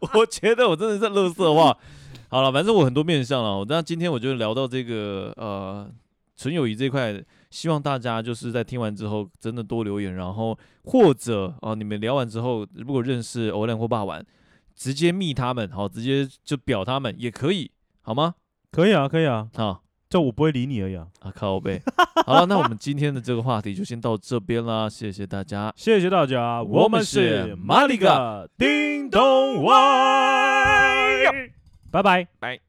B: 我觉得我真的是乐色话。好了，反正我很多面向了。那今天我就聊到这个呃纯友谊这块，希望大家就是在听完之后真的多留言，然后或者啊、呃、你们聊完之后，如果认识欧亮或霸玩，直接密他们，好，直接就表他们也可以，好吗？
A: 可以啊，可以啊，
B: 好，
A: 就我不会理你而已啊。
B: 啊靠呗，好了，那我们今天的这个话题就先到这边啦，谢谢大家，
A: 谢谢大家，我们是马里嘎叮咚外。拜拜，拜。